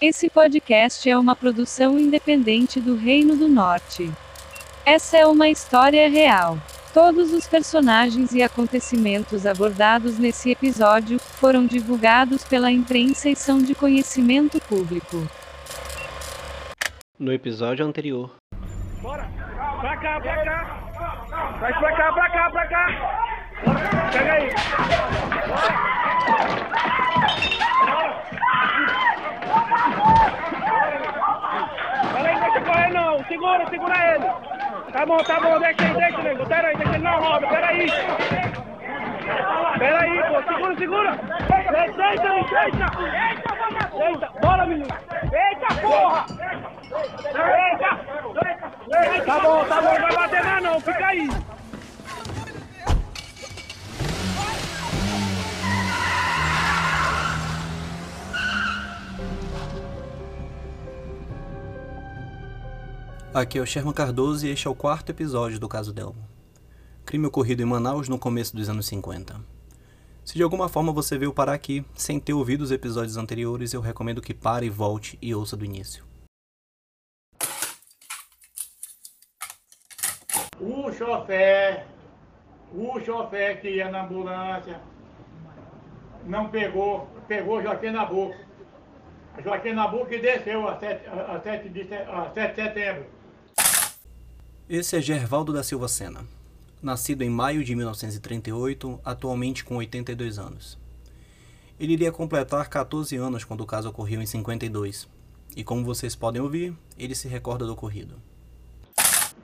Esse podcast é uma produção independente do Reino do Norte. Essa é uma história real. Todos os personagens e acontecimentos abordados nesse episódio foram divulgados pela imprensa e são de conhecimento público. No episódio anterior. Bora! Pra cá, pra cá! Vai pra cá, pra cá, pra cá! Bora! Pega aí! Bora aí, correr não! Segura, segura ele! Tá bom, tá bom, deixa aí, deixa, nego! Pera aí, deixa ele não roda, pera aí! Pera aí, pô, segura, segura! Deita, deita, deita! Deita, bora, menino! Eita, porra! Eita! Tá bom, tá bom, não vai bater mais não, fica aí! Aqui é o Sherman Cardoso e este é o quarto episódio do caso Delmo. Crime ocorrido em Manaus no começo dos anos 50. Se de alguma forma você veio parar aqui sem ter ouvido os episódios anteriores, eu recomendo que pare, volte e ouça do início. O chofer, o chofer que ia na ambulância, não pegou, pegou Joaquim Nabuco. Joaquim Nabuco e desceu a 7, a 7 de, se- a 7 de setembro. Esse é Gervaldo da Silva Sena. Nascido em maio de 1938, atualmente com 82 anos. Ele iria completar 14 anos quando o caso ocorreu em 52. E como vocês podem ouvir, ele se recorda do ocorrido.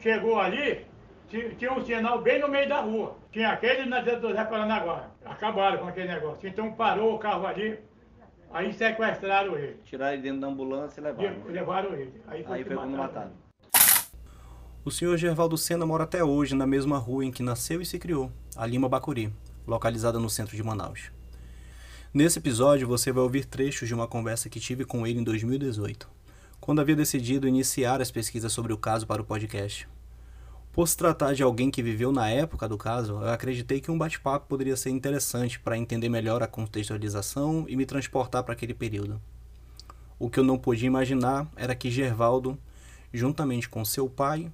Chegou ali, ti- tinha um sinal bem no meio da rua. Tinha aquele na do Zé Paranaguá. Acabaram com aquele negócio. Então parou o carro ali, aí sequestraram ele. Tiraram ele dentro da ambulância e levaram. Le- Levaram ele. Aí foi Aí que foi quando mataram mataram. ele. O senhor Gervaldo Sena mora até hoje na mesma rua em que nasceu e se criou, a Lima Bacuri, localizada no centro de Manaus. Nesse episódio você vai ouvir trechos de uma conversa que tive com ele em 2018, quando havia decidido iniciar as pesquisas sobre o caso para o podcast. Por se tratar de alguém que viveu na época do caso, eu acreditei que um bate-papo poderia ser interessante para entender melhor a contextualização e me transportar para aquele período. O que eu não podia imaginar era que Gervaldo, juntamente com seu pai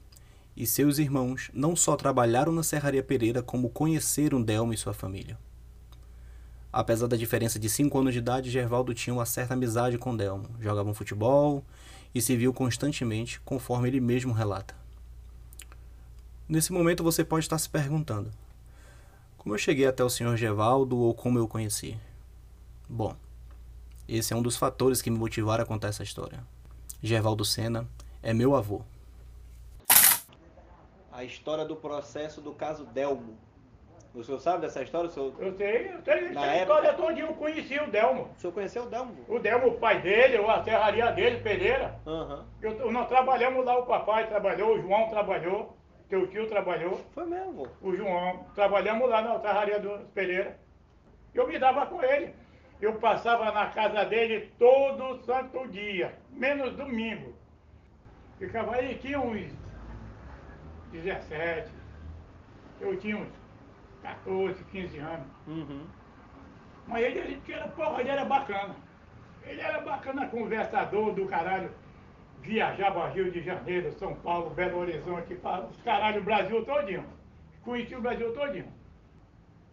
e seus irmãos, não só trabalharam na Serraria Pereira, como conheceram Delmo e sua família. Apesar da diferença de 5 anos de idade, Gervaldo tinha uma certa amizade com Delmo, jogavam futebol e se viu constantemente, conforme ele mesmo relata. Nesse momento você pode estar se perguntando: como eu cheguei até o Sr. Gervaldo ou como eu o conheci? Bom, esse é um dos fatores que me motivaram a contar essa história. Gervaldo Sena é meu avô. A história do processo do caso Delmo. O senhor sabe dessa história? O senhor, Eu sei, eu sei. Na Essa história todinha eu conheci o Delmo. o senhor conheceu o Delmo? O Delmo, o pai dele, ou a serraria dele, Pereira. Aham. Eu, nós trabalhamos lá, o papai trabalhou, o João trabalhou, teu tio trabalhou, Foi mesmo, vô. o João. Trabalhamos lá na serraria do Pereira. Eu me dava com ele. Eu passava na casa dele todo santo dia, menos domingo. Ficava aí, tinha uns 17. Eu tinha uns 14, 15 anos. Uhum. Mas ele, ele era, porra, ele era bacana. Ele era bacana, conversador do caralho. Viajava Rio de Janeiro, São Paulo, Belo Horizonte, para os caralho, o Brasil todinho. Conhecia o Brasil todinho.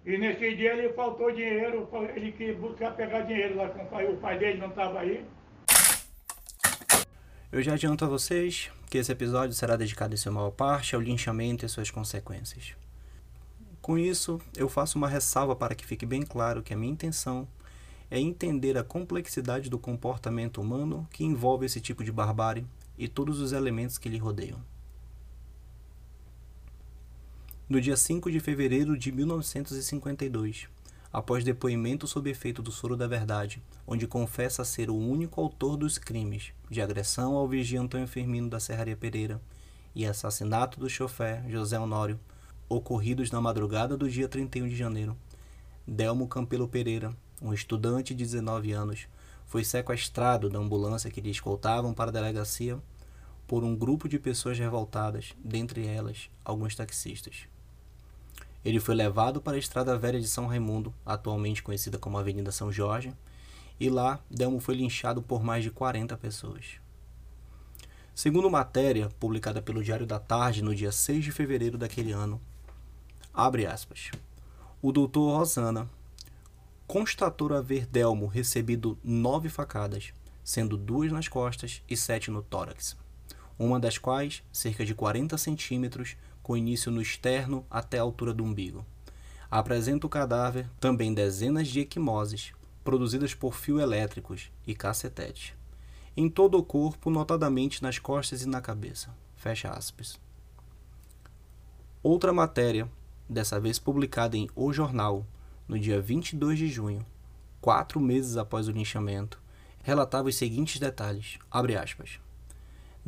E nesse dia ele faltou dinheiro, ele quis buscar pegar dinheiro lá com o pai, o pai dele não estava aí. Eu já adianto a vocês que esse episódio será dedicado em sua maior parte ao linchamento e suas consequências. Com isso, eu faço uma ressalva para que fique bem claro que a minha intenção é entender a complexidade do comportamento humano que envolve esse tipo de barbárie e todos os elementos que lhe rodeiam. No dia 5 de fevereiro de 1952, após depoimento sob efeito do soro da verdade, onde confessa ser o único autor dos crimes de agressão ao vigia Antônio Firmino da Serraria Pereira e assassinato do chofer José Honório, ocorridos na madrugada do dia 31 de janeiro, Delmo Campelo Pereira, um estudante de 19 anos, foi sequestrado da ambulância que lhe escoltavam para a delegacia por um grupo de pessoas revoltadas, dentre elas alguns taxistas. Ele foi levado para a Estrada Velha de São Raimundo, atualmente conhecida como Avenida São Jorge, e lá Delmo foi linchado por mais de 40 pessoas. Segundo matéria publicada pelo Diário da Tarde no dia 6 de fevereiro daquele ano, abre aspas, o doutor Rosana constatou haver Delmo recebido nove facadas, sendo duas nas costas e sete no tórax, uma das quais cerca de 40 centímetros, com início no externo até a altura do umbigo. Apresenta o cadáver também dezenas de equimoses, produzidas por fio elétricos e cacetete. Em todo o corpo, notadamente nas costas e na cabeça. Fecha aspas. Outra matéria, dessa vez publicada em O Jornal, no dia 22 de junho, quatro meses após o linchamento, relatava os seguintes detalhes, aspas,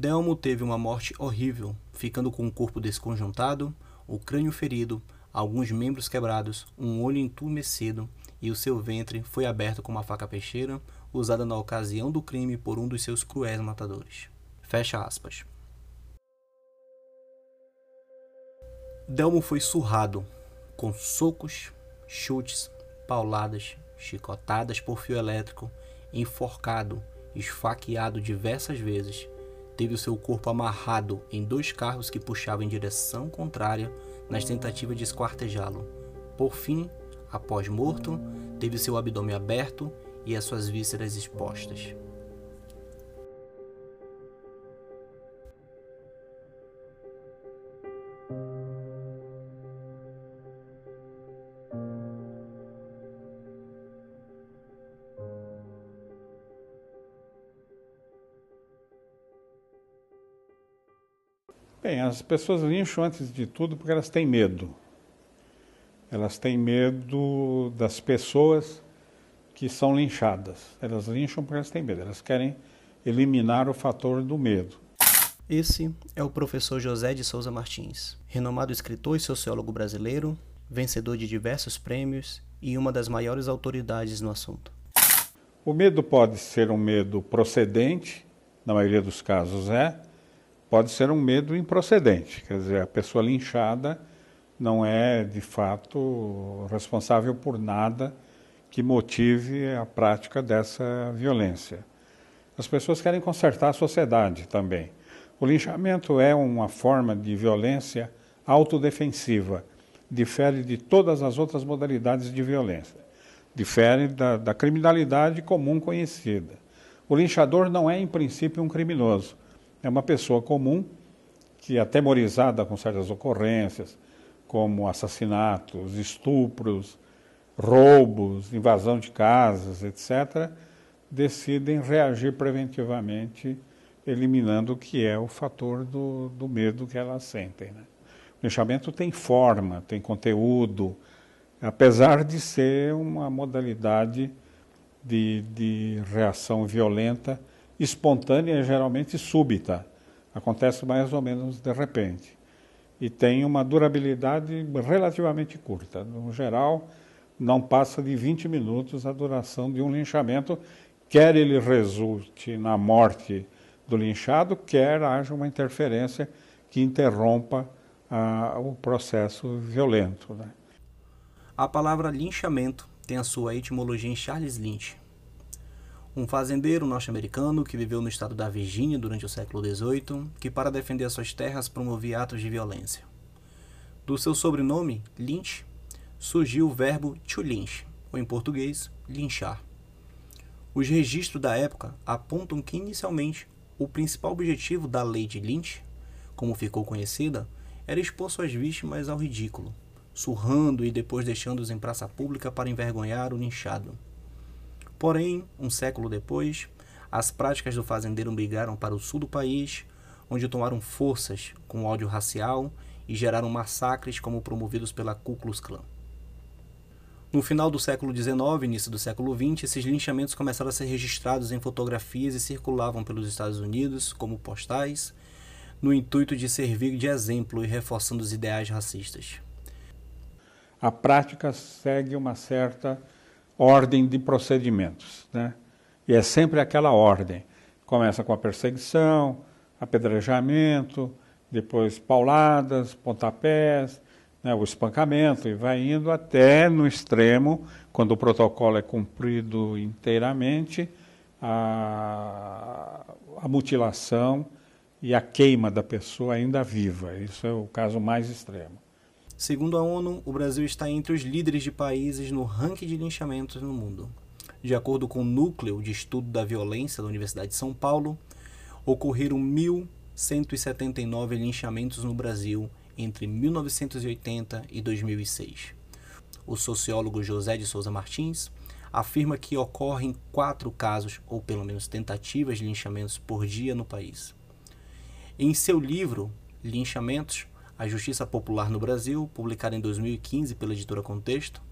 Delmo teve uma morte horrível, ficando com o corpo desconjuntado, o crânio ferido, alguns membros quebrados, um olho entumecido e o seu ventre foi aberto com uma faca peixeira usada na ocasião do crime por um dos seus cruéis matadores. Fecha aspas. Delmo foi surrado com socos, chutes, pauladas, chicotadas por fio elétrico, enforcado, esfaqueado diversas vezes, teve o seu corpo amarrado em dois carros que puxavam em direção contrária nas tentativas de esquartejá-lo. Por fim, após morto, teve seu abdômen aberto e as suas vísceras expostas. Bem, as pessoas lincham antes de tudo porque elas têm medo. Elas têm medo das pessoas que são linchadas. Elas lincham porque elas têm medo. Elas querem eliminar o fator do medo. Esse é o professor José de Souza Martins, renomado escritor e sociólogo brasileiro, vencedor de diversos prêmios e uma das maiores autoridades no assunto. O medo pode ser um medo procedente, na maioria dos casos é, pode ser um medo improcedente, quer dizer, a pessoa linchada não é de fato responsável por nada que motive a prática dessa violência. As pessoas querem consertar a sociedade também. O linchamento é uma forma de violência autodefensiva, difere de todas as outras modalidades de violência, difere da, da criminalidade comum conhecida. O linchador não é, em princípio, um criminoso é uma pessoa comum que, atemorizada com certas ocorrências, como assassinatos, estupros, roubos, invasão de casas, etc., decidem reagir preventivamente, eliminando o que é o fator do, do medo que elas sentem. Né? O linchamento tem forma, tem conteúdo, apesar de ser uma modalidade de, de reação violenta espontânea e geralmente súbita. Acontece mais ou menos de repente. E tem uma durabilidade relativamente curta. No geral, não passa de 20 minutos a duração de um linchamento, quer ele resulte na morte do linchado, quer haja uma interferência que interrompa ah, o processo violento. Né? A palavra linchamento tem a sua etimologia em Charles Lynch, um fazendeiro norte-americano que viveu no estado da Virgínia durante o século XVIII, que para defender suas terras promovia atos de violência. Do seu sobrenome, Lynch, surgiu o verbo to lynch, ou em português, linchar. Os registros da época apontam que inicialmente o principal objetivo da lei de Lynch, como ficou conhecida, era expor suas vítimas ao ridículo, surrando e depois deixando-os em praça pública para envergonhar o linchado. Porém, um século depois, as práticas do fazendeiro migraram para o sul do país, onde tomaram forças com ódio racial e geraram massacres como promovidos pela Ku Klux Klan. No final do século XIX início do século XX, esses linchamentos começaram a ser registrados em fotografias e circulavam pelos Estados Unidos como postais, no intuito de servir de exemplo e reforçando os ideais racistas. A prática segue uma certa ordem de procedimentos. Né? E é sempre aquela ordem. Começa com a perseguição, apedrejamento, depois pauladas, pontapés, né, o espancamento, e vai indo até no extremo, quando o protocolo é cumprido inteiramente, a, a mutilação e a queima da pessoa ainda viva. Isso é o caso mais extremo. Segundo a ONU, o Brasil está entre os líderes de países no ranking de linchamentos no mundo. De acordo com o Núcleo de Estudo da Violência da Universidade de São Paulo, ocorreram 1.179 linchamentos no Brasil entre 1980 e 2006. O sociólogo José de Souza Martins afirma que ocorrem quatro casos, ou pelo menos tentativas de linchamentos por dia no país. Em seu livro Linchamentos, a Justiça Popular no Brasil, publicado em 2015 pela editora Contexto,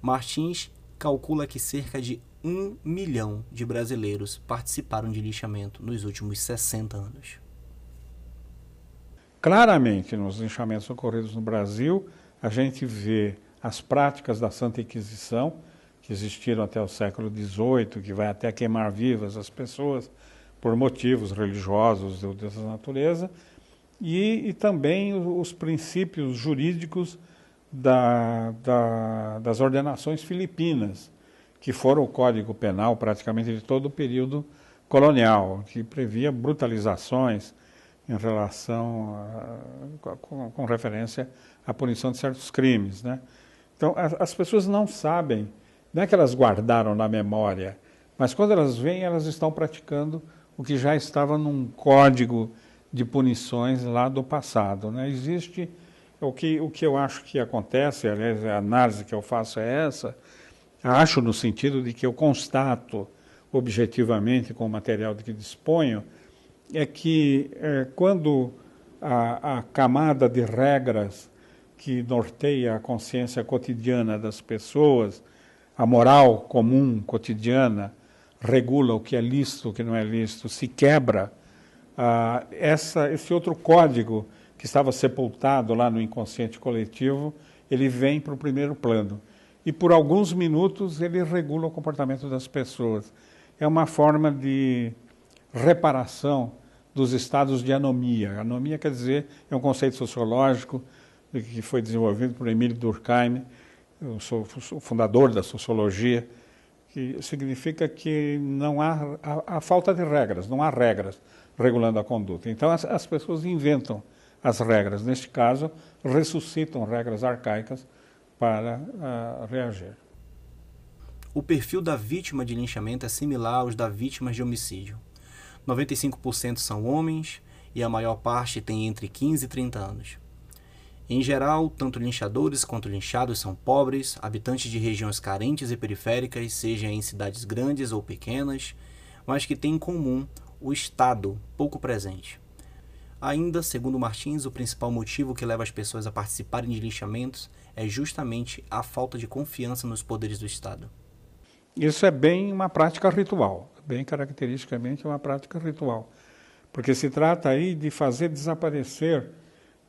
Martins calcula que cerca de um milhão de brasileiros participaram de lixamento nos últimos 60 anos. Claramente, nos linchamentos ocorridos no Brasil, a gente vê as práticas da Santa Inquisição, que existiram até o século XVIII, que vai até queimar vivas as pessoas por motivos religiosos dessa natureza, e, e também os princípios jurídicos da, da, das ordenações filipinas, que foram o Código Penal praticamente de todo o período colonial, que previa brutalizações em relação a, com, com, referência à punição de certos crimes. Né? Então, as, as pessoas não sabem, não é que elas guardaram na memória, mas quando elas vêm, elas estão praticando o que já estava num código de punições lá do passado. Né? Existe o que, o que eu acho que acontece, aliás, a análise que eu faço é essa, acho no sentido de que eu constato objetivamente com o material de que disponho, é que é, quando a, a camada de regras que norteia a consciência cotidiana das pessoas, a moral comum cotidiana, regula o que é lícito, o que não é lícito, se quebra, ah, essa, esse outro código que estava sepultado lá no inconsciente coletivo, ele vem para o primeiro plano. E por alguns minutos ele regula o comportamento das pessoas. É uma forma de reparação dos estados de anomia. Anomia quer dizer, é um conceito sociológico que foi desenvolvido por Emílio Durkheim, eu sou o fundador da sociologia, que significa que não há a, falta de regras, não há regras regulando a conduta. Então as, as pessoas inventam as regras, neste caso, ressuscitam regras arcaicas para uh, reagir. O perfil da vítima de linchamento é similar aos da vítima de homicídio. 95% são homens e a maior parte tem entre 15 e 30 anos. Em geral, tanto linchadores quanto linchados são pobres, habitantes de regiões carentes e periféricas, seja em cidades grandes ou pequenas, mas que têm em comum o Estado pouco presente. Ainda, segundo Martins, o principal motivo que leva as pessoas a participarem de linchamentos é justamente a falta de confiança nos poderes do Estado. Isso é bem uma prática ritual, bem caracteristicamente uma prática ritual, porque se trata aí de fazer desaparecer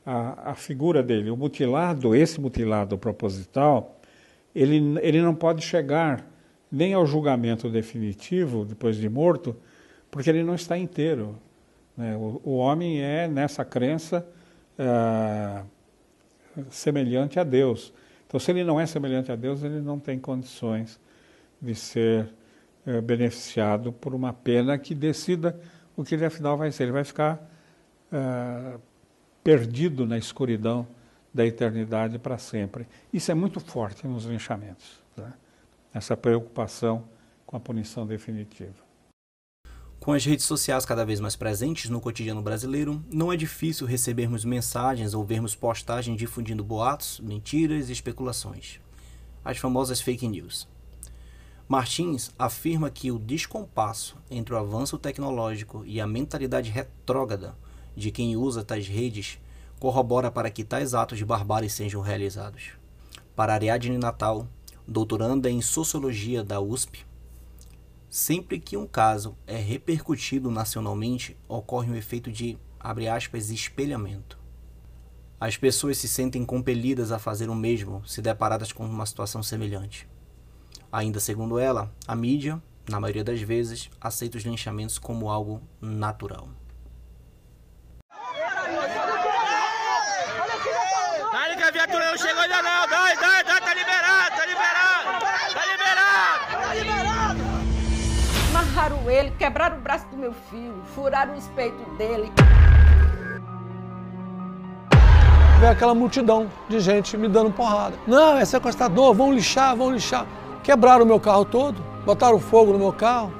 a, a figura dele. O mutilado, esse mutilado proposital, ele, ele não pode chegar nem ao julgamento definitivo, depois de morto, porque ele não está inteiro. Né? O, o, homem é, nessa crença, é, semelhante a Deus. Então, se ele não é semelhante a Deus, ele não tem condições de ser é, beneficiado por uma pena que decida o que ele afinal vai ser. Ele vai ficar é, perdido na escuridão da eternidade para sempre. Isso é muito forte nos linchamentos, né? essa preocupação com a punição definitiva. Com as redes sociais cada vez mais presentes no cotidiano brasileiro, não é difícil recebermos mensagens ou vermos postagens difundindo boatos, mentiras e especulações. As famosas fake news. Martins afirma que o descompasso entre o avanço tecnológico e a mentalidade retrógrada de quem usa tais redes corrobora para que tais atos de barbárie sejam realizados. Para Ariadne Natal, doutoranda em Sociologia da USP, sempre que um caso é repercutido nacionalmente, ocorre um efeito de, abre aspas, espelhamento. As pessoas se sentem compelidas a fazer o mesmo se deparadas com uma situação semelhante. Ainda segundo ela, a mídia, na maioria das vezes, aceita os linchamentos como algo natural. viatura não chegou ainda não. Amarraram ele, quebraram o braço do meu filho, furaram os peitos dele. Vê aquela multidão de gente me dando porrada. Não, é sequestrador, vão lixar, vão lixar. Quebraram o meu carro todo, botaram fogo no meu carro.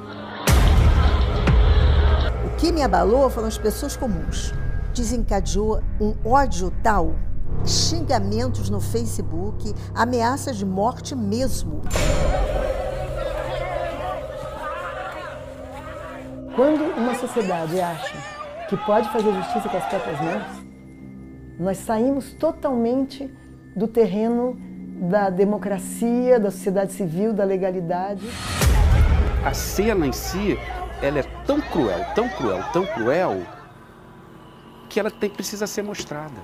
O que me abalou foram as pessoas comuns. Desencadeou um ódio tal, xingamentos no Facebook, ameaças de morte mesmo. Quando uma sociedade acha que pode fazer justiça com as próprias mãos, nós saímos totalmente do terreno da democracia, da sociedade civil, da legalidade. A cena em si, ela é tão cruel, tão cruel, tão cruel, que ela tem, precisa ser mostrada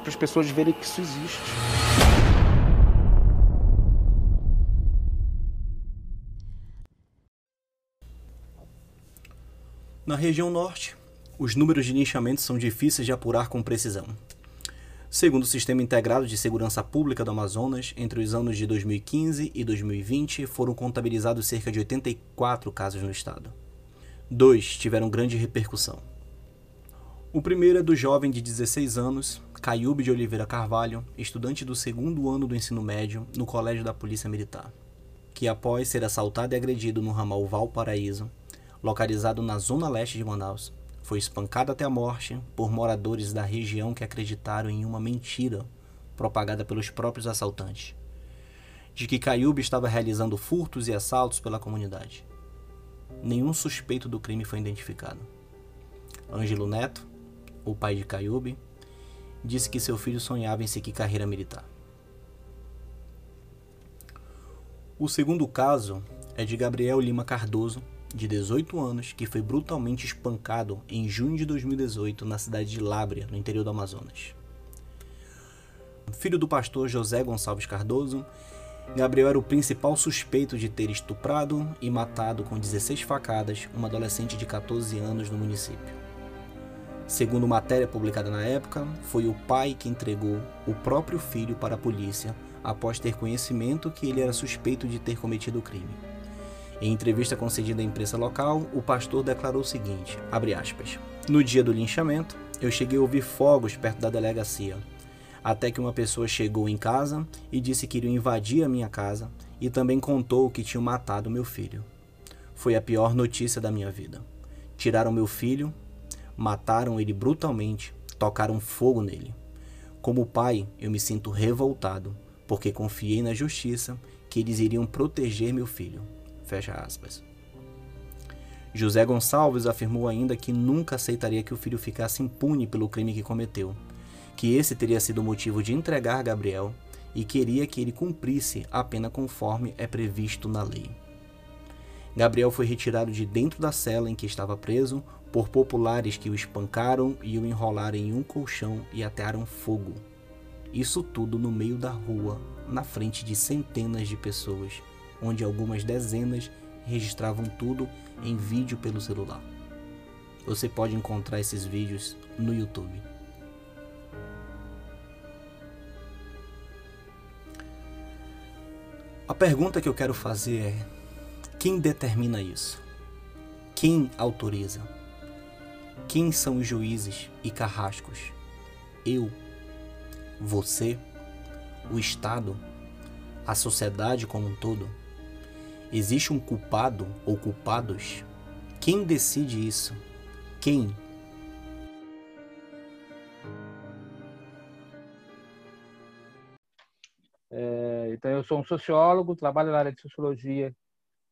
para as pessoas verem que isso existe. Na região norte, os números de linchamentos são difíceis de apurar com precisão. Segundo o Sistema Integrado de Segurança Pública do Amazonas, entre os anos de 2015 e 2020 foram contabilizados cerca de 84 casos no estado. Dois tiveram grande repercussão. O primeiro é do jovem de 16 anos, Caiube de Oliveira Carvalho, estudante do segundo ano do ensino médio no Colégio da Polícia Militar, que após ser assaltado e agredido no ramal Valparaíso, localizado na zona leste de Manaus, foi espancado até a morte por moradores da região que acreditaram em uma mentira propagada pelos próprios assaltantes, de que Caiube estava realizando furtos e assaltos pela comunidade. Nenhum suspeito do crime foi identificado. Ângelo Neto, o pai de Caiube, disse que seu filho sonhava em seguir carreira militar. O segundo caso é de Gabriel Lima Cardoso, de 18 anos, que foi brutalmente espancado em junho de 2018 na cidade de Lábrea, no interior do Amazonas. Filho do pastor José Gonçalves Cardoso, Gabriel era o principal suspeito de ter estuprado e matado com 16 facadas uma adolescente de 14 anos no município. Segundo matéria publicada na época, foi o pai que entregou o próprio filho para a polícia após ter conhecimento que ele era suspeito de ter cometido o crime. Em entrevista concedida à imprensa local, o pastor declarou o seguinte, aspas, No dia do linchamento, eu cheguei a ouvir fogos perto da delegacia, até que uma pessoa chegou em casa e disse que iriam invadir a minha casa e também contou que tinham matado meu filho. Foi a pior notícia da minha vida. Tiraram meu filho, mataram ele brutalmente, tocaram fogo nele. Como pai, eu me sinto revoltado, porque confiei na justiça que eles iriam proteger meu filho. Fecha aspas. José Gonçalves afirmou ainda que nunca aceitaria que o filho ficasse impune pelo crime que cometeu, que esse teria sido o motivo de entregar Gabriel e queria que ele cumprisse a pena conforme é previsto na lei. Gabriel foi retirado de dentro da cela em que estava preso por populares que o espancaram e o enrolaram em um colchão e atearam fogo. Isso tudo no meio da rua, na frente de centenas de pessoas onde algumas dezenas registravam tudo em vídeo pelo celular. Você pode encontrar esses vídeos no YouTube. A pergunta que eu quero fazer é: quem determina isso? Quem autoriza? Quem são os juízes e carrascos? Eu? Você? O Estado? A sociedade como um todo? Existe um culpado ou culpados? Quem decide isso? Quem? É, então, eu sou um sociólogo, trabalho na área de sociologia,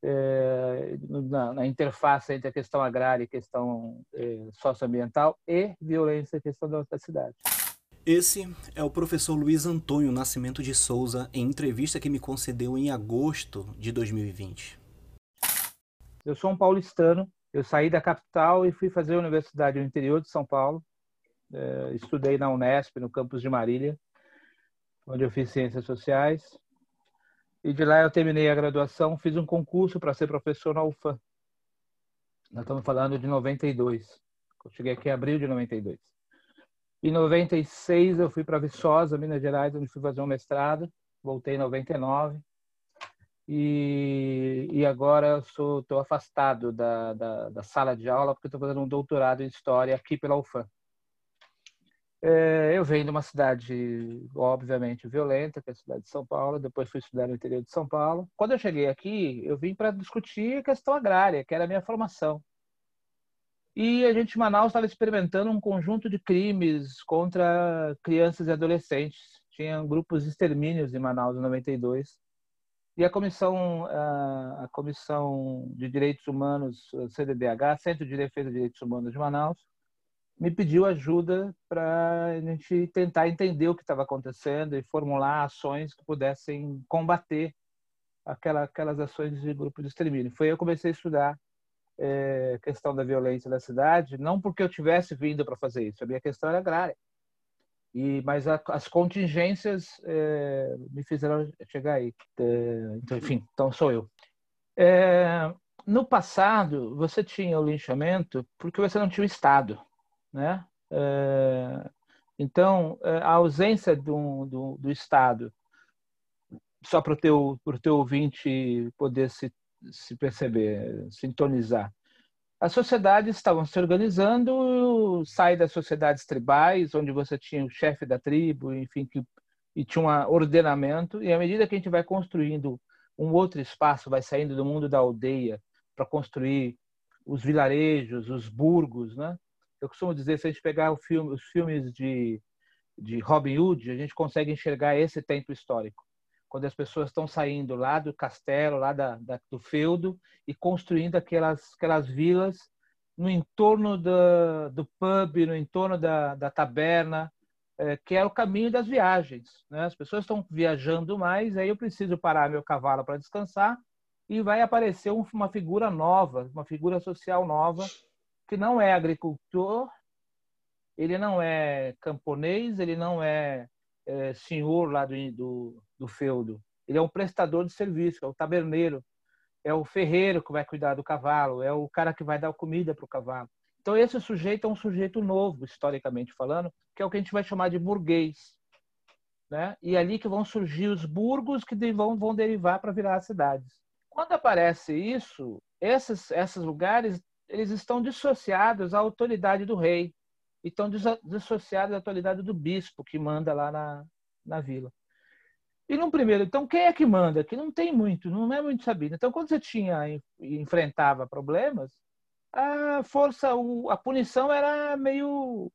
é, na, na, interface entre a questão agrária e a questão é, socioambiental e violência questão da cidade. Esse é o professor Luiz Antônio Nascimento de Souza em entrevista que me concedeu em agosto de 2020. Eu sou um paulistano, eu saí da capital e fui fazer a universidade no interior de São Paulo. É, estudei na Unesp, no campus de Marília, onde eu fiz ciências sociais. E de lá eu terminei a graduação, fiz um concurso para ser professor na UFAM. Nós estamos falando de 92. Eu cheguei aqui em abril de 92. Em 96 eu fui para Viçosa, Minas Gerais, onde fui fazer um mestrado. Voltei em 99. E, e agora estou afastado da, da, da, sala de aula porque estou fazendo um doutorado em História aqui pela UFAM. É, eu venho de uma cidade, obviamente, violenta, que é a cidade de São Paulo. Depois fui estudar no interior de São Paulo. Quando eu cheguei aqui, eu vim para discutir a questão agrária, que era a minha formação. E a gente, em Manaus, estava experimentando um conjunto de crimes contra crianças e adolescentes. Tinha grupos de extermínios em Manaus, em 92. E a comissão, a comissão de direitos humanos, CDDH, Centro de Defesa de Direitos Humanos de Manaus, me pediu ajuda para a gente tentar entender o que estava acontecendo e formular ações que pudessem combater aquela, aquelas ações de grupo de extermínio. Foi aí que eu comecei a estudar é, questão da violência da cidade, não porque eu tivesse vindo para fazer isso, a minha questão era agrária. E, mas a, as contingências é, me fizeram chegar aí. É, então, enfim, então sou eu. É, no passado, você tinha o linchamento porque você não tinha o Estado, né? É, então, é, a ausência do, do, do Estado, só para o teu, teu ouvinte poder se se perceber, sintonizar. As sociedades estavam se organizando, sai das sociedades tribais, onde você tinha o chefe da tribo, enfim, que, e tinha um ordenamento, e à medida que a gente vai construindo um outro espaço, vai saindo do mundo da aldeia para construir os vilarejos, os burgos, né? Eu costumo dizer, se a gente pegar filme, os filmes de, de Robin Hood, a gente consegue enxergar esse tempo histórico quando as pessoas estão saindo lá do castelo, lá da, da, do feudo e construindo aquelas, aquelas vilas no entorno do, do pub, no entorno da, da taberna, é, que é o caminho das viagens. Né? As pessoas estão viajando mais, aí eu preciso parar meu cavalo para descansar e vai aparecer uma figura nova, uma figura social nova, que não é agricultor, ele não é camponês, ele não é, é senhor lá do, do, do feudo. Ele é um prestador de serviço, é o taberneiro, é o ferreiro que vai cuidar do cavalo, é o cara que vai dar comida para o cavalo. Então esse sujeito é um sujeito novo, historicamente falando, que é o que a gente vai chamar de burguês. Né? E é ali que vão surgir os burgos que vão, vão derivar para virar as cidades. Quando aparece isso, esses, esses lugares eles estão dissociados à autoridade do rei, e estão dissociados à autoridade do bispo que manda lá na, na vila. E num primeiro, então quem é que manda? Que não tem muito, não é muito sabido. Então quando você tinha enfrentava problemas, a força, a punição era meio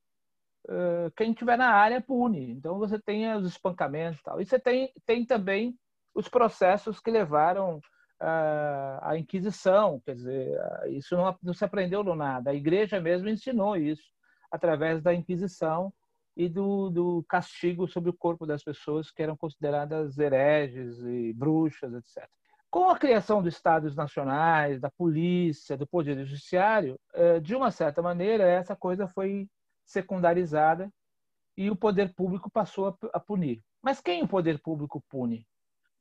quem tiver na área pune. Então você tem os espancamentos, e tal. E você tem tem também os processos que levaram à Inquisição, quer dizer, isso não, não se aprendeu no nada. A Igreja mesmo ensinou isso através da Inquisição e do, do castigo sobre o corpo das pessoas que eram consideradas hereges e bruxas, etc. Com a criação dos estados nacionais, da polícia, do poder judiciário, eh, de uma certa maneira, essa coisa foi secundarizada e o poder público passou a punir. Mas quem o poder público pune?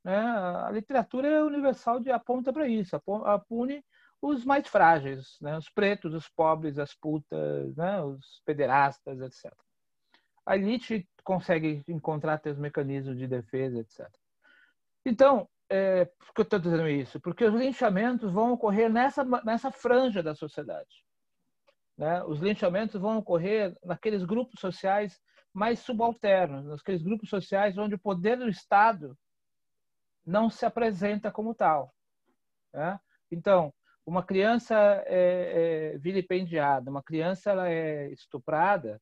Né? A literatura universal aponta para isso, pune os mais frágeis, né? os pretos, os pobres, as putas, né? os pederastas, etc a elite consegue encontrar seus mecanismos de defesa, etc. Então, é, por que eu estou dizendo isso? Porque os linchamentos vão ocorrer nessa, nessa franja da sociedade. Né? Os linchamentos vão ocorrer naqueles grupos sociais mais subalternos, naqueles grupos sociais onde o poder do Estado não se apresenta como tal. Né? Então, uma criança é, é vilipendiada, uma criança ela é estuprada,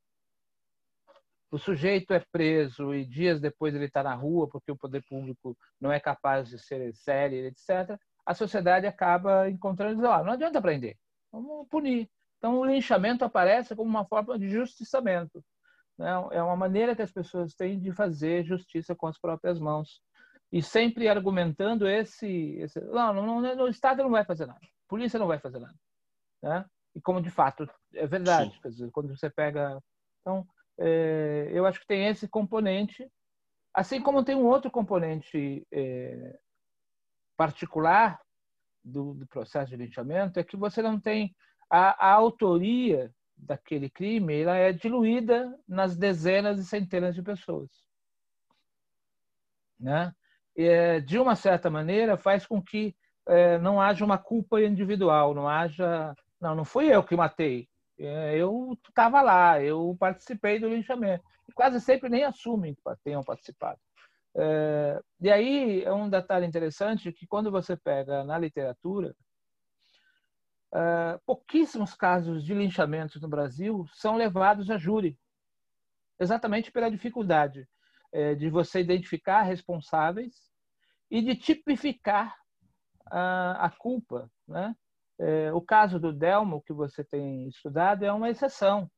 o sujeito é preso e dias depois ele está na rua porque o poder público não é capaz de ser sério, etc., a sociedade acaba encontrando, ah, não adianta prender, vamos punir. Então, o linchamento aparece como uma forma de justiçamento. Né? É uma maneira que as pessoas têm de fazer justiça com as próprias mãos. E sempre argumentando esse... esse não, não, não, o Estado não vai fazer nada, polícia não vai fazer nada. Né? E como, de fato, é verdade. Dizer, quando você pega... Então, é, eu acho que tem esse componente, assim como tem um outro componente é, particular do, do, processo de linchamento, é que você não tem a, a autoria daquele crime ela é diluída nas dezenas e centenas de pessoas. Né? E, de uma certa maneira, faz com que é, não haja uma culpa individual, não haja. Não, não fui eu que matei. É, eu estava lá, eu participei do linchamento. E quase sempre nem assumem que tenham participado. É, e aí é um detalhe interessante que quando você pega na literatura, é, pouquíssimos casos de linchamentos no Brasil são levados a júri, exatamente pela dificuldade é, de você identificar responsáveis e de tipificar a, a culpa, né? É, o caso do Delmo que você tem estudado é uma exceção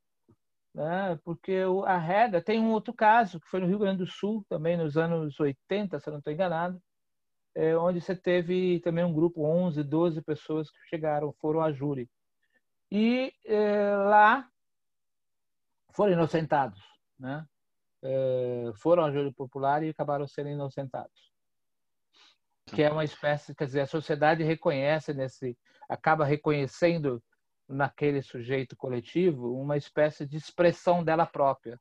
né? porque a regra tem um outro caso, que foi no Rio Grande do Sul, também nos anos 80, se eu não estou enganado, é, onde você teve também um grupo, 11, 12 pessoas que chegaram, foram a júri. E é, lá foram inocentados, né? É, foram a júri popular e acabaram sendo inocentados. Que é uma espécie, quer dizer, a sociedade reconhece nesse, acaba reconhecendo naquele sujeito coletivo uma espécie de expressão dela própria.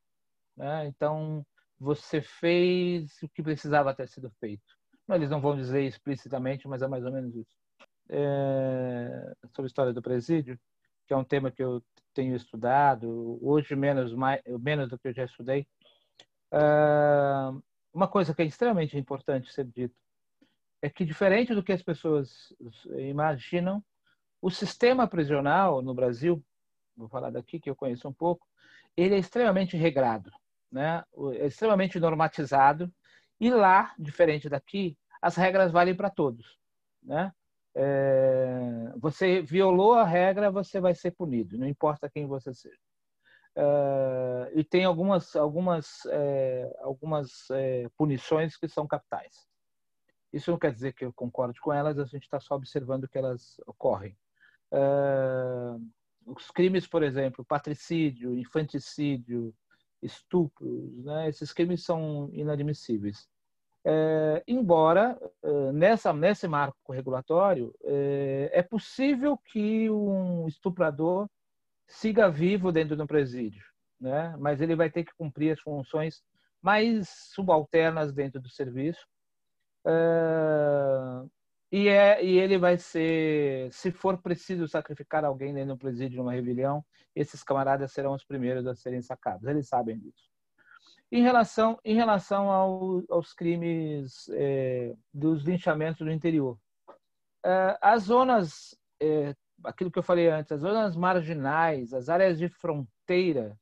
Né? Então, você fez o que precisava ter sido feito. Eles não vão dizer explicitamente, mas é mais ou menos isso. É... Sobre a história do presídio, que é um tema que eu tenho estudado, hoje menos, mais, menos do que eu já estudei. É... Uma coisa que é extremamente importante ser dito é que, diferente do que as pessoas imaginam, o sistema prisional no Brasil, vou falar daqui que eu conheço um pouco, ele é extremamente regrado, né? é extremamente normatizado, e lá, diferente daqui, as regras valem para todos. Né? É, você violou a regra, você vai ser punido, não importa quem você seja. É, e tem algumas, algumas, é, algumas é, punições que são capitais. Isso não quer dizer que eu concorde com elas, a gente está só observando que elas ocorrem. Uh, os crimes, por exemplo, patricídio, infanticídio, estupros, né? esses crimes são inadmissíveis. É, embora é, nessa, nesse marco regulatório é, é, possível que um estuprador siga vivo dentro de um presídio, né? mas ele vai ter que cumprir as funções mais subalternas dentro do serviço. E, é, e ele vai ser, se for preciso sacrificar alguém dentro do presídio numa rebelião, esses camaradas serão os primeiros a serem sacados. Eles sabem disso. Em relação, em relação ao, aos crimes é, dos linchamentos do interior, é, as zonas, é, aquilo que eu falei antes, as zonas marginais, as áreas de fronteira,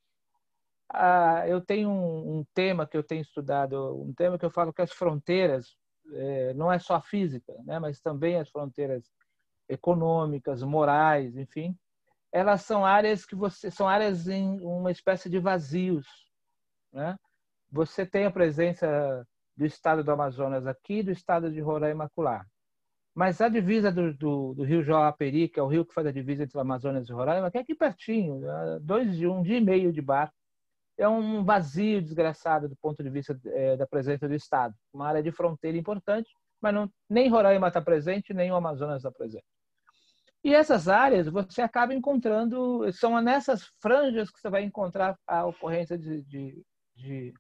ah, eu tenho um, um tema que eu tenho estudado, um tema que eu falo que as fronteiras é, não é só física, né, mas também as fronteiras econômicas, morais, enfim, elas são áreas que você são áreas em uma espécie de vazios, né? Você tem a presença do estado do Amazonas aqui, do estado de Roraima acolá. Mas a divisa do, do, do rio Joaperi, que é o rio que faz a divisa entre o Amazonas e Roraima, que é aqui pertinho, dois de um dia e meio de barco, é um vazio desgraçado do ponto de vista é, da presença do Estado. Uma área de fronteira importante, mas não, nem Roraima está presente, nem o Amazonas está presente. E essas áreas você acaba encontrando, são nessas franjas que você vai encontrar a ocorrência de, de, de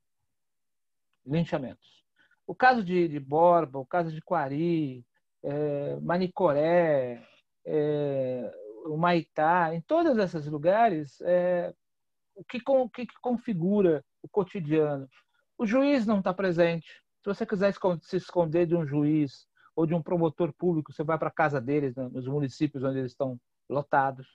linchamentos. O caso de, de, Borba, o caso de Quari, é, Manicoré, é, o Maitá, em todos esses lugares, é, o que, o que configura o cotidiano. O juiz não está presente. Se você quiser se esconder de um juiz ou de um promotor público, você vai para a casa deles, né, nos municípios onde eles estão lotados,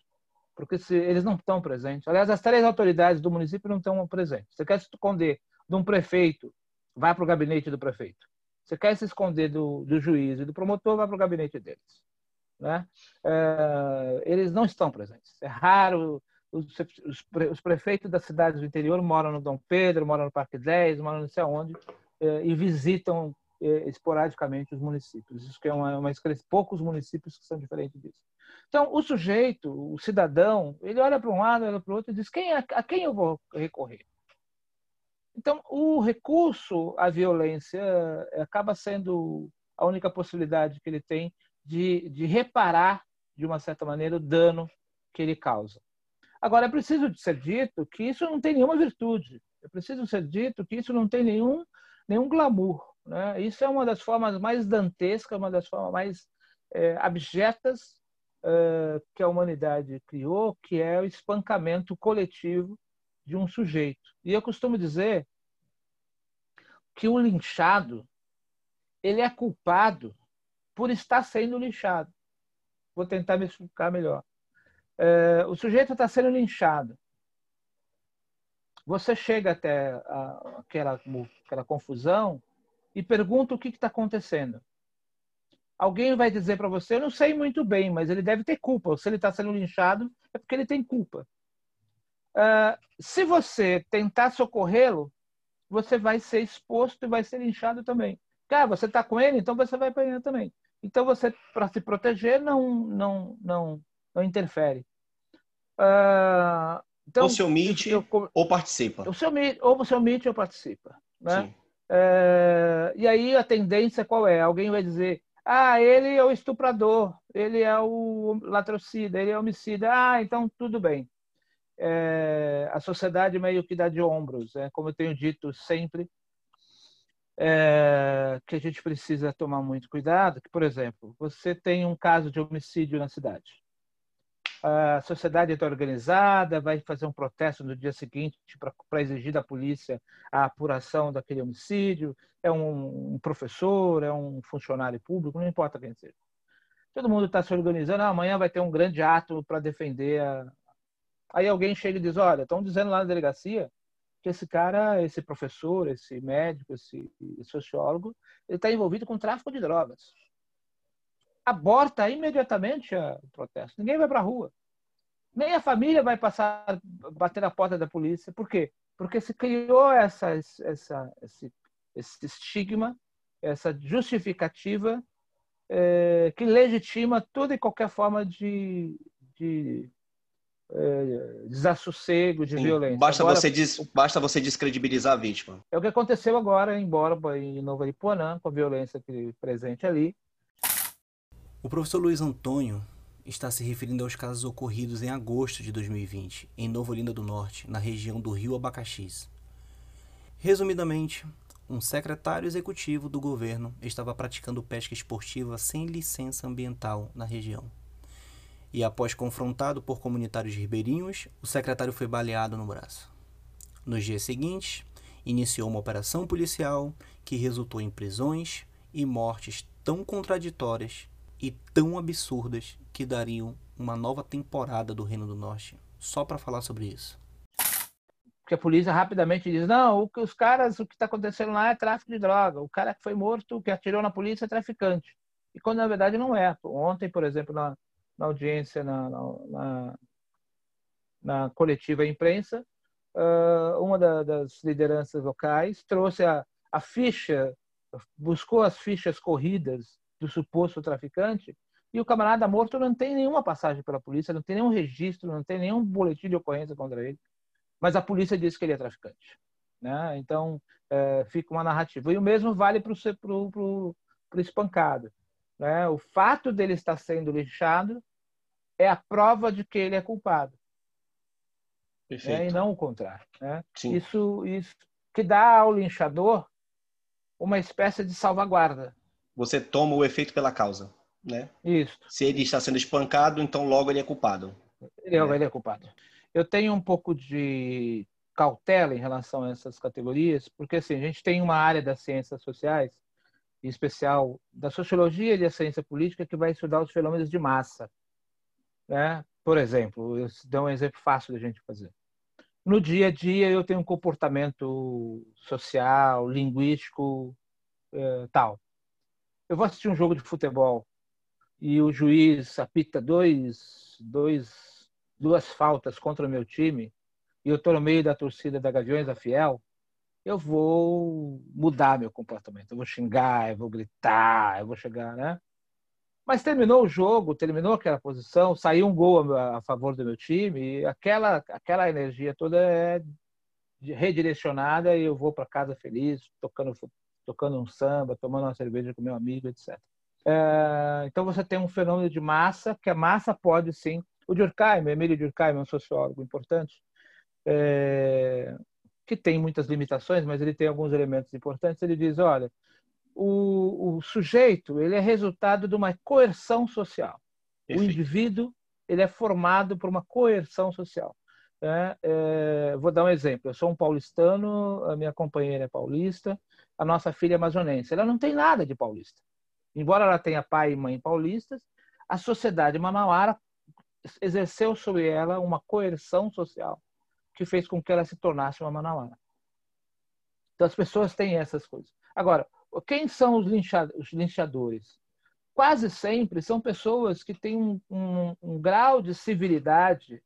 porque se, eles não estão presentes. Aliás, as três autoridades do município não estão presentes. Você quer se esconder de um prefeito, vai para o gabinete do prefeito. Você quer se esconder do, do juiz e do promotor, vai para o gabinete deles. Né? É, eles não estão presentes. É raro os, os, os, prefeitos das cidades do interior moram no Dom Pedro, moram no Parque 10, moram não sei aonde, eh, e visitam eh, esporadicamente os municípios. Isso que é uma, uma poucos municípios que são diferentes disso. Então, o sujeito, o cidadão, ele olha para um lado, olha para o outro e diz: quem, a, a quem eu vou recorrer? Então, o recurso à violência eh, acaba sendo a única possibilidade que ele tem de, de reparar, de uma certa maneira, o dano que ele causa. Agora, é preciso ser dito que isso não tem nenhuma virtude. É preciso ser dito que isso não tem nenhum, nenhum glamour. Né? Isso é uma das formas mais dantescas, uma das formas mais é, abjetas é, que a humanidade criou, que é o espancamento coletivo de um sujeito. E eu costumo dizer que o linchado ele é culpado por estar sendo linchado. Vou tentar me explicar melhor. É, o sujeito está sendo linchado. Você chega até a, aquela, aquela confusão e pergunta o que está acontecendo. Alguém vai dizer para você, eu não sei muito bem, mas ele deve ter culpa. Se ele está sendo linchado, é porque ele tem culpa. Uh, se você tentar socorrê-lo, você vai ser exposto e vai ser linchado também. Cara, você está com ele, então você vai apanhar também. Então você, para se proteger, não, não, não, não interfere. Uh, então, ou se omite eu, eu, ou participa. Ou, se omite, ou você omite ou participa. Né? Uh, e aí a tendência qual é? Alguém vai dizer, ah, ele é o estuprador, ele é o latrocida, ele é o homicida. Ah, então tudo bem. É, a sociedade meio que dá de ombros, é, como eu tenho dito sempre, é, que a gente precisa tomar muito cuidado. Que, por exemplo, você tem um caso de homicídio na cidade a sociedade está organizada, vai fazer um protesto no dia seguinte para exigir da polícia a apuração daquele homicídio, é um, um, professor, é um funcionário público, não importa quem seja. Todo mundo está se organizando, ah, amanhã vai ter um grande ato para defender a... Aí alguém chega e diz, olha, estão dizendo lá na delegacia que esse cara, esse professor, esse médico, esse sociólogo, ele está envolvido com tráfico de drogas aborta imediatamente o protesto. Ninguém vai para a rua. Nem a família vai passar, bater na porta da polícia. Por quê? Porque se criou essa, essa, esse, esse estigma, essa justificativa é, que legitima toda e qualquer forma de, de é, desassossego, de Sim, violência. Basta, agora, você des, basta você descredibilizar a vítima. É o que aconteceu agora em Borba, em Nova Aripuanã, com a violência que, presente ali. O professor Luiz Antônio está se referindo aos casos ocorridos em agosto de 2020, em Nova Olinda do Norte, na região do Rio Abacaxis. Resumidamente, um secretário executivo do governo estava praticando pesca esportiva sem licença ambiental na região. E após confrontado por comunitários ribeirinhos, o secretário foi baleado no braço. Nos dias seguintes, iniciou uma operação policial que resultou em prisões e mortes tão contraditórias e tão absurdas que dariam uma nova temporada do Reino do Norte só para falar sobre isso. Porque a polícia rapidamente diz: não, o que os caras, o que está acontecendo lá é tráfico de droga. O cara que foi morto, que atirou na polícia, é traficante. E quando na verdade não é. Ontem, por exemplo, na, na audiência, na, na, na, coletiva imprensa, uh, uma da, das lideranças locais trouxe a, a ficha, buscou as fichas corridas do suposto traficante, e o camarada morto não tem nenhuma passagem pela polícia, não tem nenhum registro, não tem nenhum boletim de ocorrência contra ele, mas a polícia disse que ele é traficante. Né? Então, é, fica uma narrativa. E o mesmo vale para o espancado. Né? O fato dele estar sendo lixado é a prova de que ele é culpado. Né? E não o contrário. Né? Isso, isso que dá ao linchador uma espécie de salvaguarda você toma o efeito pela causa, né? Isso. Se ele está sendo espancado, então logo ele é culpado. Ele é, ele é culpado. Eu tenho um pouco de cautela em relação a essas categorias, porque assim, a gente tem uma área das ciências sociais, em especial da sociologia e da ciência política, que vai estudar os fenômenos de massa. Né? Por exemplo, eu dou um exemplo fácil da gente fazer. No dia a dia, eu tenho um comportamento social, linguístico, eh, tal eu vou assistir um jogo de futebol e o juiz apita dois, dois, duas faltas contra o meu time e eu estou no meio da torcida da Gaviões da Fiel, eu vou mudar meu comportamento. Eu vou xingar, eu vou gritar, eu vou chegar, né? Mas terminou o jogo, terminou aquela posição, saiu um gol a favor do meu time, aquela, aquela energia toda é redirecionada e eu vou para casa feliz, tocando tocando um samba, tomando uma cerveja com meu amigo, etc. É, então você tem um fenômeno de massa, que a massa pode sim. O Durkheim, Emílio Durkheim é um sociólogo importante, é, que tem muitas limitações, mas ele tem alguns elementos importantes. Ele diz, olha, o, o sujeito ele é resultado de uma coerção social. Perfeito. O indivíduo ele é formado por uma coerção social. É, é, vou dar um exemplo. Eu sou um paulistano, a minha companheira é paulista, a nossa filha amazonense. Ela não tem nada de paulista. Embora ela tenha pai e mãe paulistas, a sociedade manauara exerceu sobre ela uma coerção social que fez com que ela se tornasse uma manauara. Então as pessoas têm essas coisas. Agora, quem são os, linchadores? Quase sempre são pessoas que têm um, um, um grau de civilidade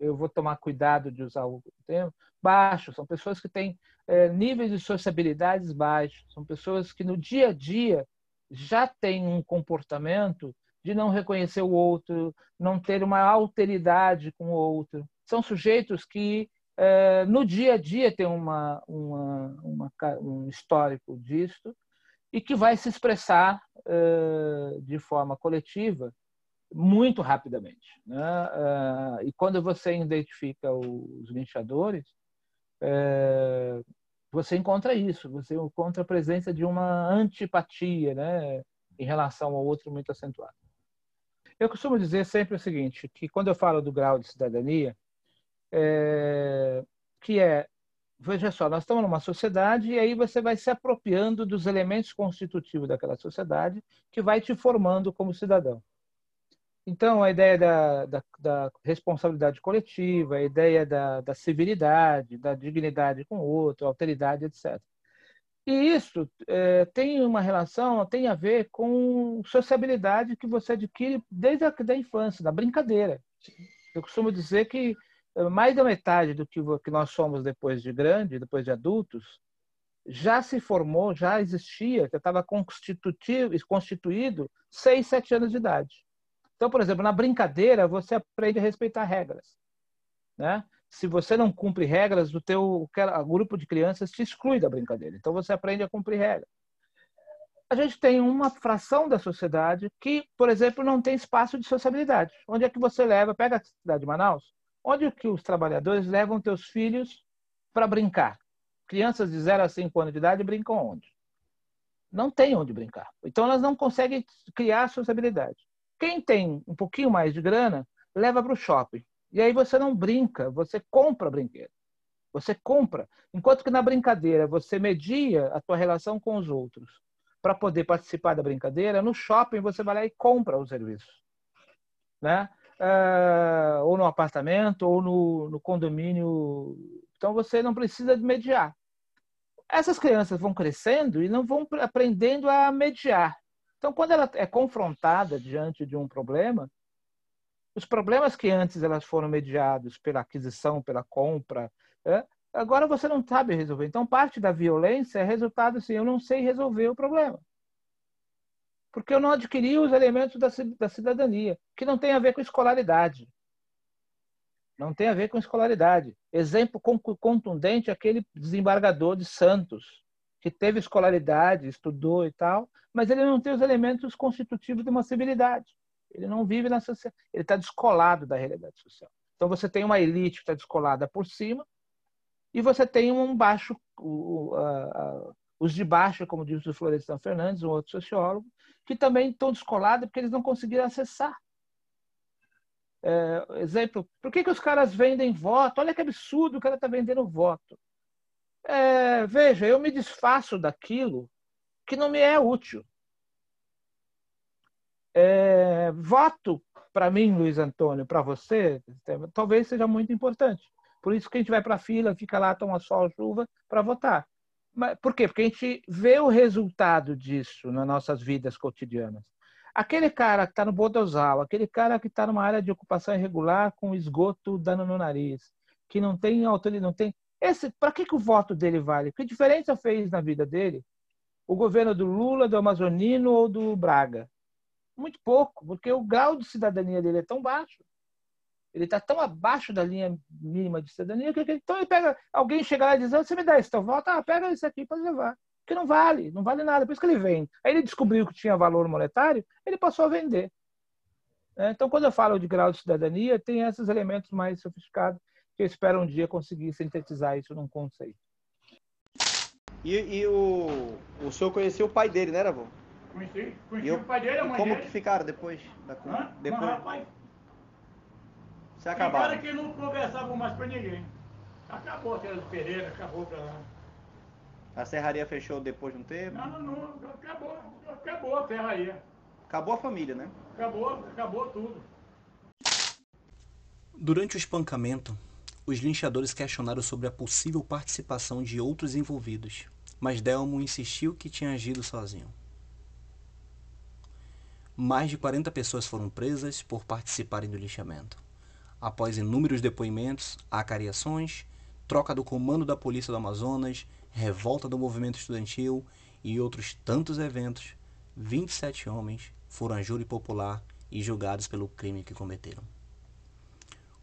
eu vou tomar cuidado de usar o termo, baixo. São pessoas que têm é, níveis de sociabilidades baixos. São pessoas que no dia a dia já têm um comportamento de não reconhecer o outro, não ter uma alteridade com o outro. São sujeitos que é, no dia a dia têm uma, uma, uma, um histórico disso e que vai se expressar é, de forma coletiva muito rapidamente. Né? Uh, e quando você identifica os linchadores, uh, você encontra isso, você encontra a presença de uma antipatia né? em relação ao outro muito acentuada. Eu costumo dizer sempre o seguinte, que quando eu falo do grau de cidadania, é, que é, veja só, nós estamos numa sociedade e aí você vai se apropriando dos elementos constitutivos daquela sociedade que vai te formando como cidadão. Então, a ideia da, da, da responsabilidade coletiva, a ideia da, da, civilidade, da dignidade com o outro, alteridade, etc. E isso é, tem uma relação, tem a ver com sociabilidade que você adquire desde a da infância, da brincadeira. Eu costumo dizer que é, mais da metade do que, que nós somos depois de grande, depois de adultos, já se formou, já existia, já estava constituído seis, sete anos de idade. Então, por exemplo, na brincadeira, você aprende a respeitar regras. Né? Se você não cumpre regras, o teu grupo de crianças te exclui da brincadeira. Então, você aprende a cumprir regras. A gente tem uma fração da sociedade que, por exemplo, não tem espaço de sociabilidade. Onde é que você leva? Pega a cidade de Manaus. Onde é que os trabalhadores levam teus filhos para brincar? Crianças de 0 a 5 anos de idade brincam onde? Não tem onde brincar. Então, elas não conseguem criar sociabilidade. Quem tem um pouquinho mais de grana, leva para o shopping. E aí você não brinca, você compra brinquedo. Você compra. Enquanto que na brincadeira você media a tua relação com os outros para poder participar da brincadeira, no shopping você vai lá e compra o serviço. Né? Uh, ou no apartamento, ou no, no condomínio. Então você não precisa de mediar. Essas crianças vão crescendo e não vão aprendendo a mediar. Então, quando ela é confrontada diante de um problema, os problemas que antes elas foram mediados pela aquisição, pela compra, é, agora você não sabe resolver. Então, parte da violência é resultado assim, eu não sei resolver o problema. Porque eu não adquiri os elementos da cidadania, que não tem a ver com escolaridade. Não tem a ver com escolaridade. Exemplo contundente é aquele desembargador de Santos, que teve escolaridade, estudou e tal, mas ele não tem os elementos constitutivos de uma civilidade. Ele não vive na sociedade, ele está descolado da realidade social. Então você tem uma elite que está descolada por cima e você tem um baixo, o, a, a, os de baixo, como diz o Florestan Fernandes, um outro sociólogo, que também estão descolados porque eles não conseguiram acessar. É, exemplo, por que, que os caras vendem voto? Olha que absurdo o cara está vendendo voto. É, veja, eu me desfaço daquilo que não me é útil. É, voto, para mim, Luiz Antônio, para você, talvez seja muito importante. Por isso que a gente vai para a fila, fica lá, toma sol, chuva, para votar. Mas, por quê? Porque a gente vê o resultado disso nas nossas vidas cotidianas. Aquele cara que está no Bodosal, aquele cara que está numa área de ocupação irregular com esgoto dando no nariz, que não tem autoridade, não tem esse, para que, que o voto dele vale? Que diferença fez na vida dele o governo do Lula, do Amazonino ou do Braga? Muito pouco, porque o grau de cidadania dele é tão baixo. Ele está tão abaixo da linha mínima de cidadania que então ele pega, alguém chega lá e diz: ah, você me dá esse teu voto? Ah, pega esse aqui para levar. Porque não vale, não vale nada. Por isso que ele vende. Aí ele descobriu que tinha valor monetário, ele passou a vender. Né? Então, quando eu falo de grau de cidadania, tem esses elementos mais sofisticados que eu espero um dia conseguir sintetizar isso num conceito. E, e o, o senhor conhecia o pai dele, né, avô? Conheci, conheci E, o pai dele, a mãe como dele. que ficaram depois? Da, Hã? depois Mas, rapaz, se acabaram. cara que não conversavam mais com ninguém. Acabou a César Pereira, acabou pra lá. A serraria fechou depois de um tempo? Não, não, não, acabou, acabou a terra aí. Acabou a família, né? Acabou, acabou tudo. Durante o espancamento, os linchadores questionaram sobre a possível participação de outros envolvidos, mas Delmo insistiu que tinha agido sozinho. Mais de 40 pessoas foram presas por participarem do linchamento. Após inúmeros depoimentos, acariações, troca do comando da Polícia do Amazonas, revolta do movimento estudantil e outros tantos eventos, 27 homens foram a júri popular e julgados pelo crime que cometeram.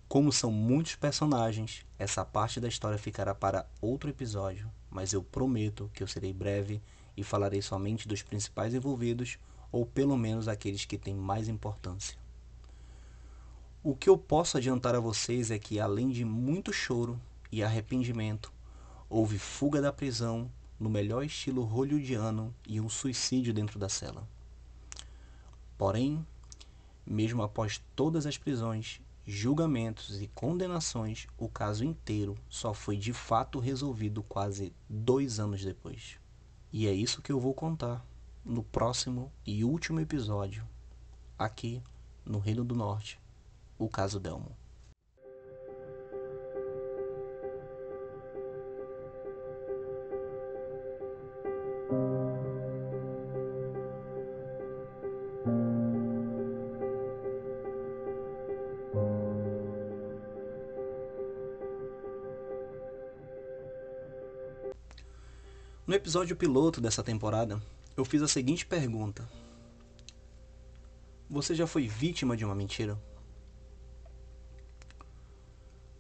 Como são muitos personagens, essa parte da história ficará para outro episódio, mas eu prometo que eu serei breve e falarei somente dos principais envolvidos, ou pelo menos aqueles que têm mais importância. O que eu posso adiantar a vocês é que, além de muito choro e arrependimento, houve fuga da prisão no melhor estilo hollywoodiano e um suicídio dentro da cela. Porém, mesmo após todas as prisões, julgamentos e condenações, o caso inteiro só foi de fato resolvido quase dois anos depois. E é isso que eu vou contar no próximo e último episódio, aqui no Reino do Norte, o caso Delmo. Episódio piloto dessa temporada, eu fiz a seguinte pergunta: Você já foi vítima de uma mentira?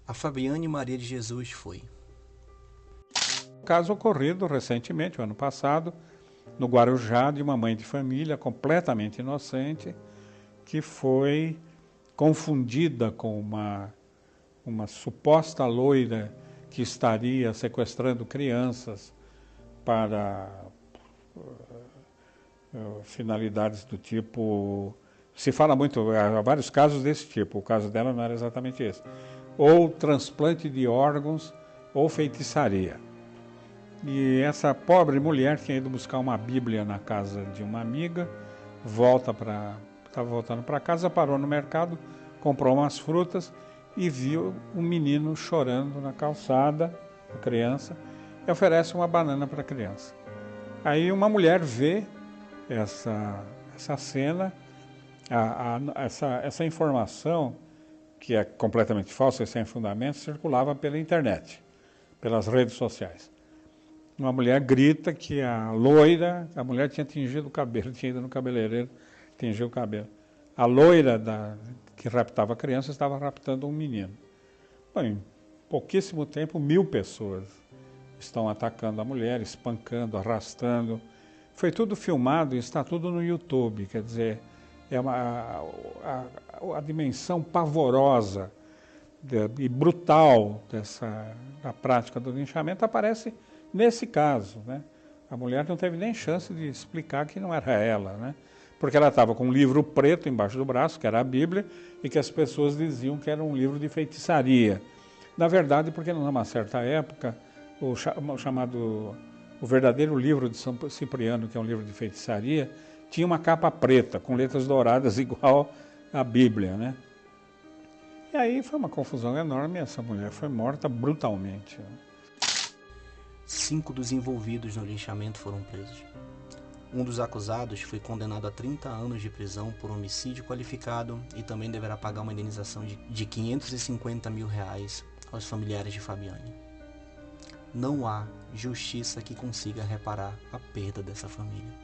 A Fabiane Maria de Jesus foi. Caso ocorrido recentemente, o ano passado, no Guarujá, de uma mãe de família completamente inocente, que foi confundida com uma, uma suposta loira que estaria sequestrando crianças para uh, finalidades do tipo. Se fala muito, há vários casos desse tipo, o caso dela não era exatamente esse. Ou transplante de órgãos ou feitiçaria. E essa pobre mulher tinha ido buscar uma Bíblia na casa de uma amiga, volta para. Estava voltando para casa, parou no mercado, comprou umas frutas e viu um menino chorando na calçada, a criança, e oferece uma banana para a criança. Aí uma mulher vê essa, essa cena, a, a, essa, essa informação, que é completamente falsa e sem fundamento, circulava pela internet, pelas redes sociais. Uma mulher grita que a loira, a mulher tinha tingido o cabelo, tinha ido no cabeleireiro, tingiu o cabelo. A loira da, que raptava a criança estava raptando um menino. Bom, em pouquíssimo tempo, mil pessoas estão atacando a mulher, espancando, arrastando. Foi tudo filmado e está tudo no YouTube, quer dizer, é uma, a, a, a dimensão pavorosa de, e brutal dessa da prática do linchamento aparece nesse caso, né? A mulher não teve nem chance de explicar que não era ela, né? Porque ela estava com um livro preto embaixo do braço, que era a Bíblia, e que as pessoas diziam que era um livro de feitiçaria. Na verdade, porque numa certa época, o, chamado o verdadeiro livro de São Cipriano, que é um livro de feitiçaria, tinha uma capa preta com letras douradas igual à Bíblia, né? E aí foi uma confusão enorme. Essa mulher foi morta brutalmente. Cinco dos envolvidos no linchamento foram presos. Um dos acusados foi condenado a 30 anos de prisão por homicídio qualificado e também deverá pagar uma indenização de, de 550 mil reais aos familiares de Fabiane. Não há justiça que consiga reparar a perda dessa família.